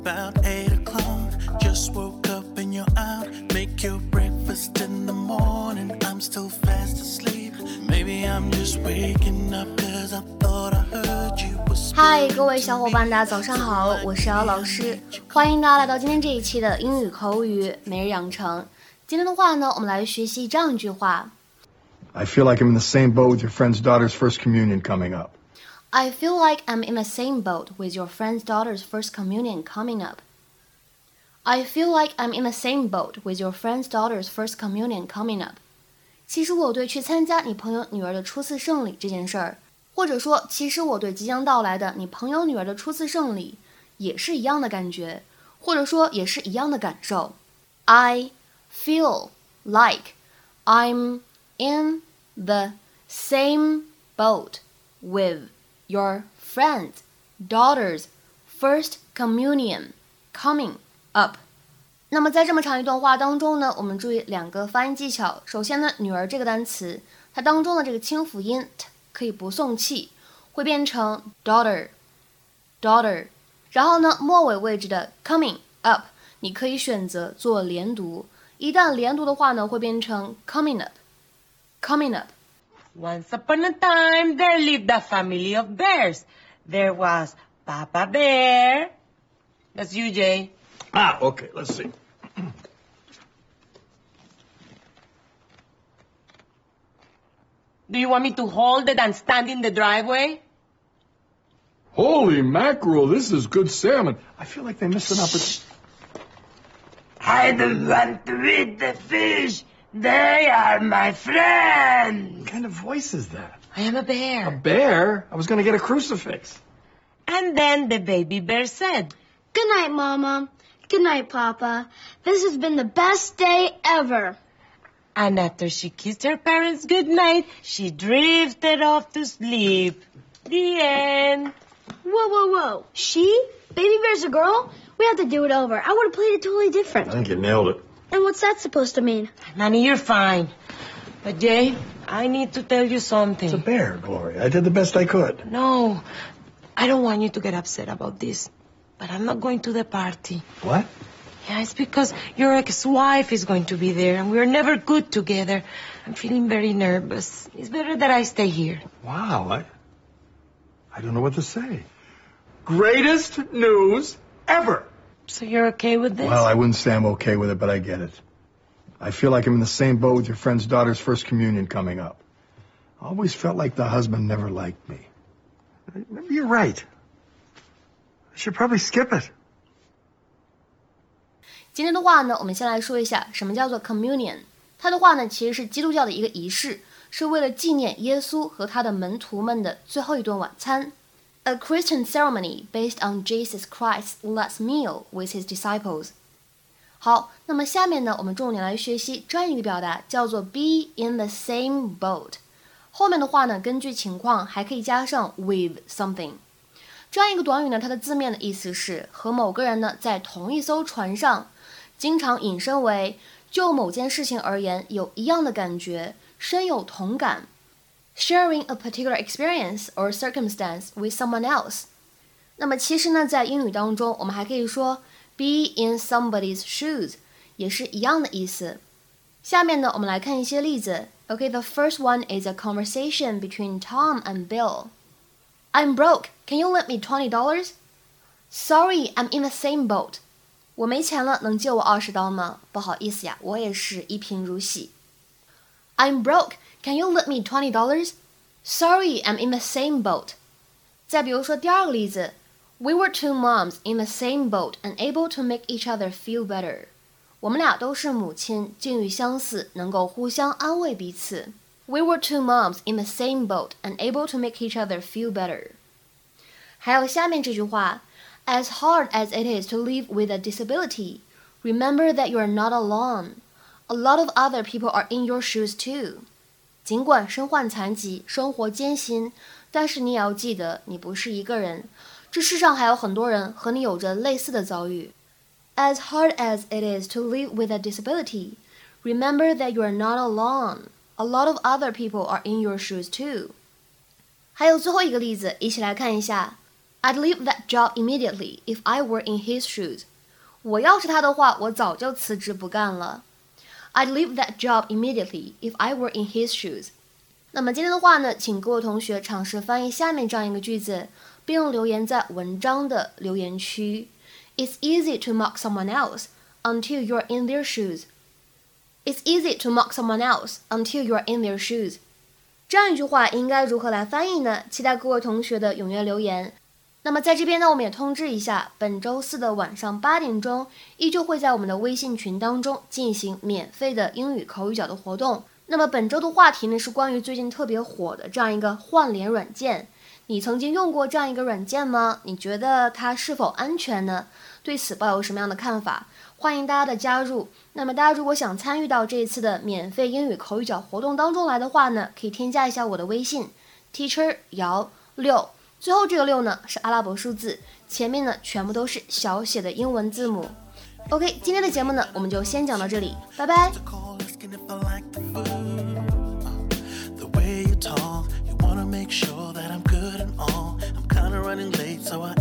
about eight o'clock. Just woke up and you're out. Make your breakfast in the morning. I'm still fast asleep. Maybe I'm just waking up cause I thought I heard you whisper. 嗨，各位小伙伴，大家早上好，我是姚老师，欢迎大家来到今天这一期的英语口语每日养成。今天的话呢，我们来学习这样一句话 I feel like I'm in the same boat with your friend's daughter's first communion coming up. I feel like I'm in the same boat with your friend's daughter's first communion coming up. I feel like I'm in the same boat with your friend's daughter's first communion coming up. 其实我对去参加你朋友女儿的初次圣礼这件事儿，或者说，其实我对即将到来的你朋友女儿的初次圣礼也是一样的感觉，或者说也是一样的感受。I feel like I'm in the same boat with Your friend's daughter's first communion coming up。那么在这么长一段话当中呢，我们注意两个发音技巧。首先呢，女儿这个单词，它当中的这个清辅音 t 可以不送气，会变成 daughter，daughter。然后呢，末尾位置的 coming up，你可以选择做连读。一旦连读的话呢，会变成 coming up，coming up。Once upon a time, there lived a family of bears. There was Papa Bear. That's you, Jay. Ah, okay, let's see. Do you want me to hold it and stand in the driveway? Holy mackerel, this is good salmon. I feel like they missed an opportunity. I don't want to eat the fish. They are my friends. What kind of voice is that? I am a bear. A bear. bear? I was gonna get a crucifix. And then the baby bear said, Good night, Mama. Good night, Papa. This has been the best day ever. and after she kissed her parents goodnight, she drifted off to sleep. The end. Whoa, whoa, whoa. She? Baby Bear's a girl? We have to do it over. I would have played it totally different. I think you nailed it. And what's that supposed to mean? Nanny, you're fine. But Jay, I need to tell you something. It's a bear, Gloria. I did the best I could. No, I don't want you to get upset about this. But I'm not going to the party. What? Yeah, it's because your ex-wife is going to be there and we're never good together. I'm feeling very nervous. It's better that I stay here. Wow, I I don't know what to say. Greatest news ever. So you're okay with this? Well, I wouldn't say I'm okay with it, but I get it. I feel like I'm in the same boat with your friend's daughter's first communion coming up. I always felt like the husband never liked me. Maybe you're right. I should probably skip it. 今天的话呢，我们先来说一下什么叫做 communion。它的话呢，其实是基督教的一个仪式，是为了纪念耶稣和他的门徒们的最后一顿晚餐。 A Christian ceremony based on Jesus Christ's last meal with his disciples。好，那么下面呢，我们重点来学习这样一个表达，叫做 be in the same boat。后面的话呢，根据情况还可以加上 with something。这样一个短语呢，它的字面的意思是和某个人呢在同一艘船上，经常引申为就某件事情而言有一样的感觉，深有同感。Sharing a particular experience or circumstance with someone else。那么其实呢，在英语当中，我们还可以说 be in somebody's shoes，也是一样的意思。下面呢，我们来看一些例子。Okay, the first one is a conversation between Tom and Bill. I'm broke. Can you lend me twenty dollars? Sorry, I'm in the same boat. 我没钱了，能借我二十刀吗？不好意思呀，我也是一贫如洗。I'm broke. Can you lend me twenty dollars? Sorry, I'm in the same boat. 再比如说第二个例子，We were two moms in the same boat and able to make each other feel better. 我们俩都是母亲，境遇相似，能够互相安慰彼此。We were two moms in the same boat and able to make each other feel better. 还有下面这句话，As hard as it is to live with a disability, remember that you are not alone. A lot of other people are in your shoes too. 尽管身患残疾，生活艰辛，但是你也要记得，你不是一个人。这世上还有很多人和你有着类似的遭遇。As hard as it is to live with a disability, remember that you are not alone. A lot of other people are in your shoes too. 还有最后一个例子，一起来看一下。 I'd leave that job immediately if I were in his shoes. 我要是他的话，我早就辞职不干了。 I'd leave that job immediately if I were in his shoes. 那么今天的话呢，请各位同学尝试翻译下面这样一个句子，并留言在文章的留言区。It's easy to mock someone else until you're in their shoes. It's easy to mock someone else until you're in their shoes. 这样一句话应该如何来翻译呢？期待各位同学的踊跃留言。 那么在这边呢，我们也通知一下，本周四的晚上八点钟，依旧会在我们的微信群当中进行免费的英语口语角的活动。那么本周的话题呢，是关于最近特别火的这样一个换脸软件。你曾经用过这样一个软件吗？你觉得它是否安全呢？对此抱有什么样的看法？欢迎大家的加入。那么大家如果想参与到这一次的免费英语口语角活动当中来的话呢，可以添加一下我的微信，teacher 姚六。最后这个六呢是阿拉伯数字，前面呢全部都是小写的英文字母。OK，今天的节目呢我们就先讲到这里，拜拜。Make sure that I'm good and all. I'm kinda running late, so I.